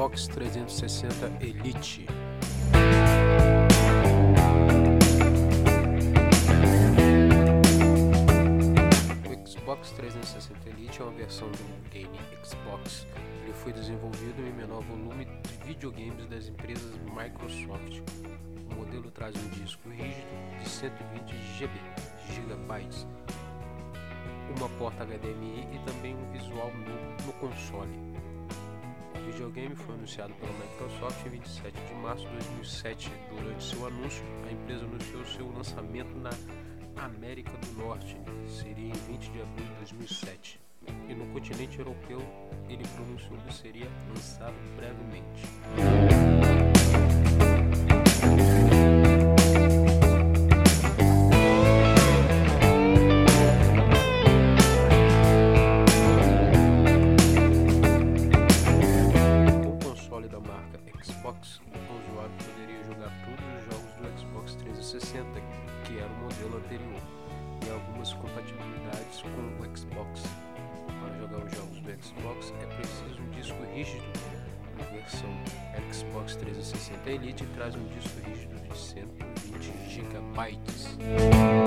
Xbox 360 Elite. O Xbox 360 Elite é uma versão do game Xbox. Ele foi desenvolvido em menor volume de videogames das empresas Microsoft. O modelo traz um disco rígido de 120 GB, gigabytes, uma porta HDMI e também um visual no console. Videogame foi anunciado pela Microsoft em 27 de março de 2007. Durante seu anúncio, a empresa anunciou seu lançamento na América do Norte, seria em 20 de abril de 2007. E no continente europeu, ele pronunciou que seria lançado Xbox, o usuário poderia jogar todos os jogos do Xbox 360, que era o modelo anterior, e algumas compatibilidades com o Xbox. Para jogar os jogos do Xbox é preciso um disco rígido. A versão Xbox 360 Elite traz um disco rígido de 120 GB.